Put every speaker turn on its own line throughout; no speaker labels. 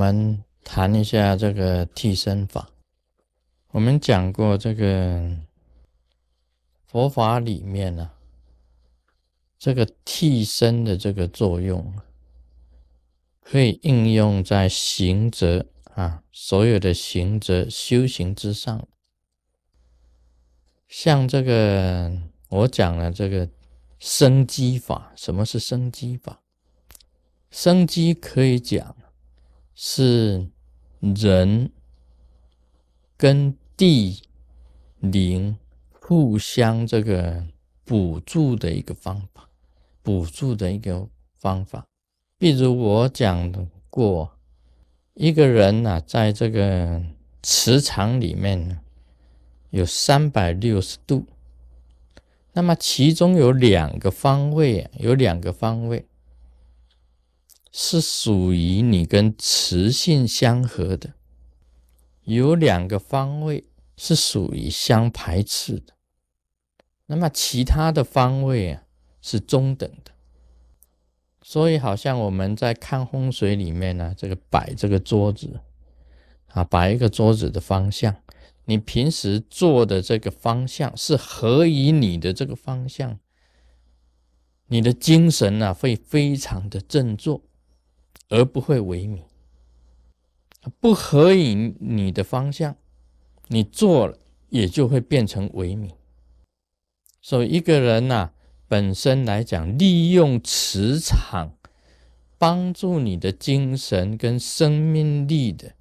我们谈一下这个替身法。我们讲过，这个佛法里面呢，这个替身的这个作用，可以应用在行者啊，所有的行者修行之上。像这个，我讲了这个生机法。什么是生机法？生机可以讲。是人跟地灵互相这个补助的一个方法，补助的一个方法。比如我讲过，一个人呢，在这个磁场里面，有三百六十度，那么其中有两个方位，有两个方位。是属于你跟磁性相合的，有两个方位是属于相排斥的，那么其他的方位啊是中等的。所以好像我们在看风水里面呢，这个摆这个桌子啊，摆一个桌子的方向，你平时坐的这个方向是合于你的这个方向，你的精神呢会非常的振作。而不会萎靡，不合以你的方向，你做了也就会变成萎靡。所以一个人呐，本身来讲，利用磁场帮助你的精神跟生命力的，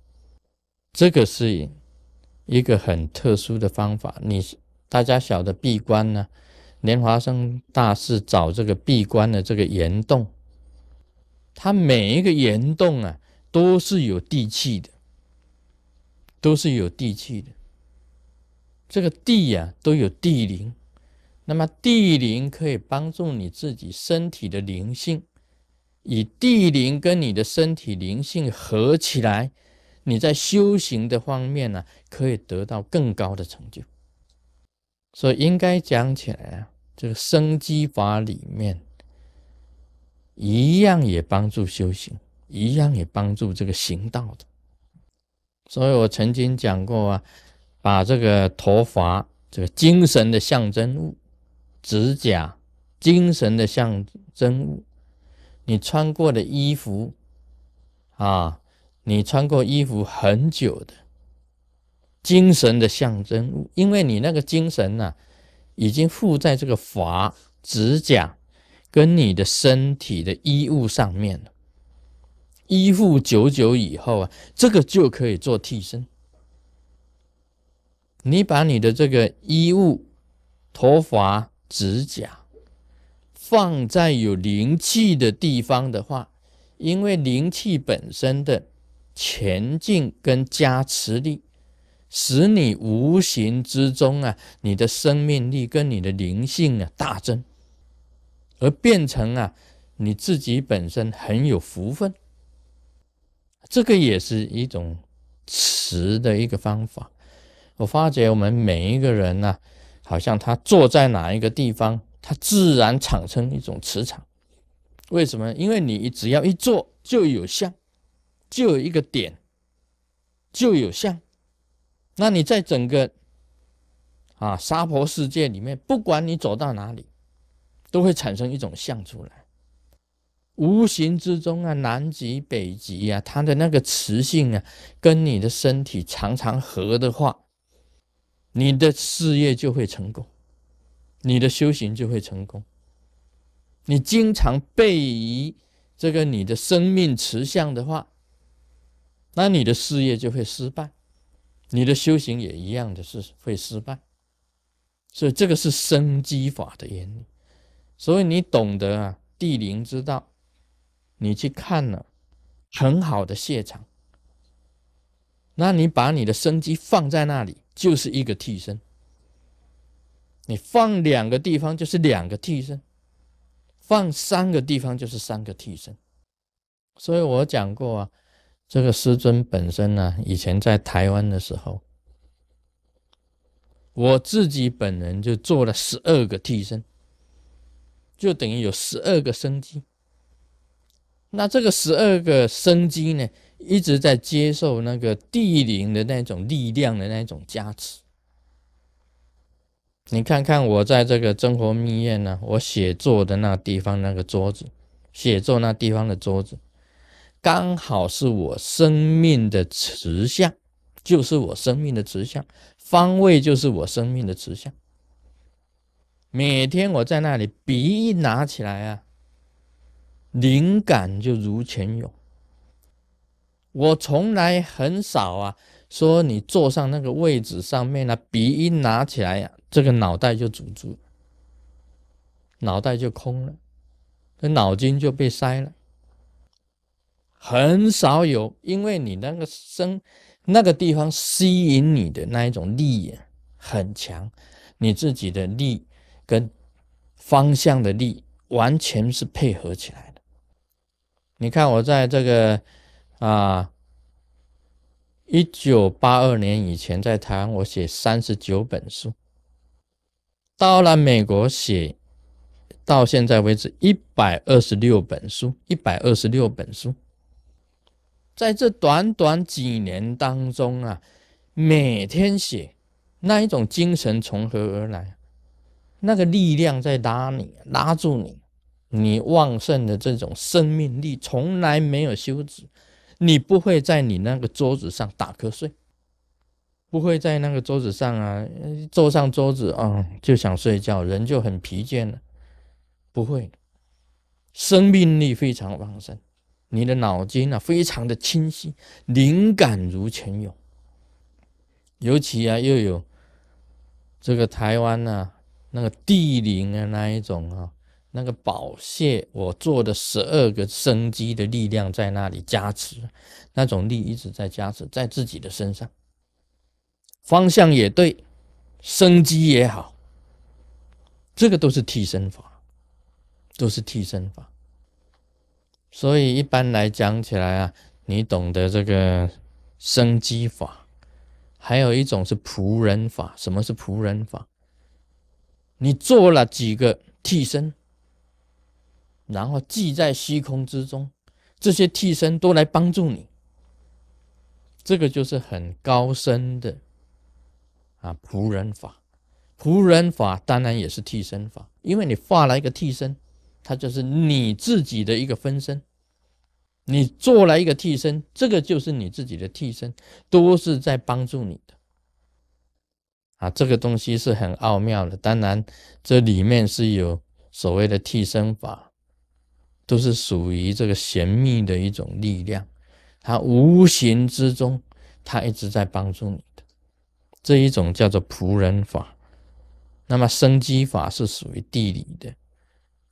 这个是一个很特殊的方法。你大家晓得闭关呢？莲华生大师找这个闭关的这个岩洞。它每一个岩洞啊，都是有地气的，都是有地气的。这个地呀，都有地灵。那么地灵可以帮助你自己身体的灵性，以地灵跟你的身体灵性合起来，你在修行的方面呢，可以得到更高的成就。所以应该讲起来啊，这个生机法里面。一样也帮助修行，一样也帮助这个行道的。所以我曾经讲过啊，把这个头发，这个精神的象征物，指甲，精神的象征物，你穿过的衣服啊，你穿过衣服很久的，精神的象征物，因为你那个精神呢，已经附在这个发、指甲。跟你的身体的衣物上面了，依附久久以后啊，这个就可以做替身。你把你的这个衣物、头发、指甲放在有灵气的地方的话，因为灵气本身的前进跟加持力，使你无形之中啊，你的生命力跟你的灵性啊大增。而变成啊，你自己本身很有福分，这个也是一种磁的一个方法。我发觉我们每一个人呢，好像他坐在哪一个地方，他自然产生一种磁场。为什么？因为你只要一坐就有相，就有一个点，就有相。那你在整个啊娑婆世界里面，不管你走到哪里。都会产生一种相出来，无形之中啊，南极、北极啊，它的那个磁性啊，跟你的身体常常合的话，你的事业就会成功，你的修行就会成功。你经常背离这个你的生命磁相的话，那你的事业就会失败，你的修行也一样的是会失败。所以这个是生机法的原理。所以你懂得啊地灵之道，你去看了很好的谢场，那你把你的生机放在那里，就是一个替身。你放两个地方就是两个替身，放三个地方就是三个替身。所以我讲过啊，这个师尊本身呢，以前在台湾的时候，我自己本人就做了十二个替身。就等于有十二个生机，那这个十二个生机呢，一直在接受那个地灵的那种力量的那种加持。你看看我在这个真活密院呢，我写作的那地方那个桌子，写作那地方的桌子，刚好是我生命的慈相，就是我生命的慈相，方位就是我生命的慈相。每天我在那里笔一拿起来啊，灵感就如泉涌。我从来很少啊，说你坐上那个位置上面呢，笔一拿起来呀，这个脑袋就堵住，脑袋就空了，这脑筋就被塞了。很少有，因为你那个生那个地方吸引你的那一种力很强，你自己的力。跟方向的力完全是配合起来的。你看，我在这个啊，一九八二年以前在台湾，我写三十九本书，到了美国写，到现在为止一百二十六本书，一百二十六本书，在这短短几年当中啊，每天写，那一种精神从何而来？那个力量在拉你，拉住你，你旺盛的这种生命力从来没有休止，你不会在你那个桌子上打瞌睡，不会在那个桌子上啊，坐上桌子啊就想睡觉，人就很疲倦了，不会，生命力非常旺盛，你的脑筋啊非常的清晰，灵感如泉涌，尤其啊又有这个台湾呢。那个地灵啊，那一种啊，那个宝蟹，我做的十二个生机的力量在那里加持，那种力一直在加持在自己的身上，方向也对，生机也好，这个都是替身法，都是替身法。所以一般来讲起来啊，你懂得这个生机法，还有一种是仆人法。什么是仆人法？你做了几个替身，然后寄在虚空之中，这些替身都来帮助你，这个就是很高深的啊仆人法。仆人法当然也是替身法，因为你画了一个替身，它就是你自己的一个分身。你做了一个替身，这个就是你自己的替身，都是在帮助你的。啊，这个东西是很奥妙的。当然，这里面是有所谓的替身法，都是属于这个神秘的一种力量。它无形之中，它一直在帮助你的这一种叫做仆人法。那么生机法是属于地理的，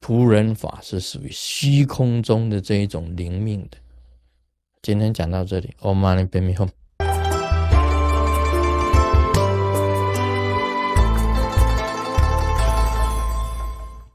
仆人法是属于虚空中的这一种灵命的。今天讲到这里，Om Mani Padme Hum。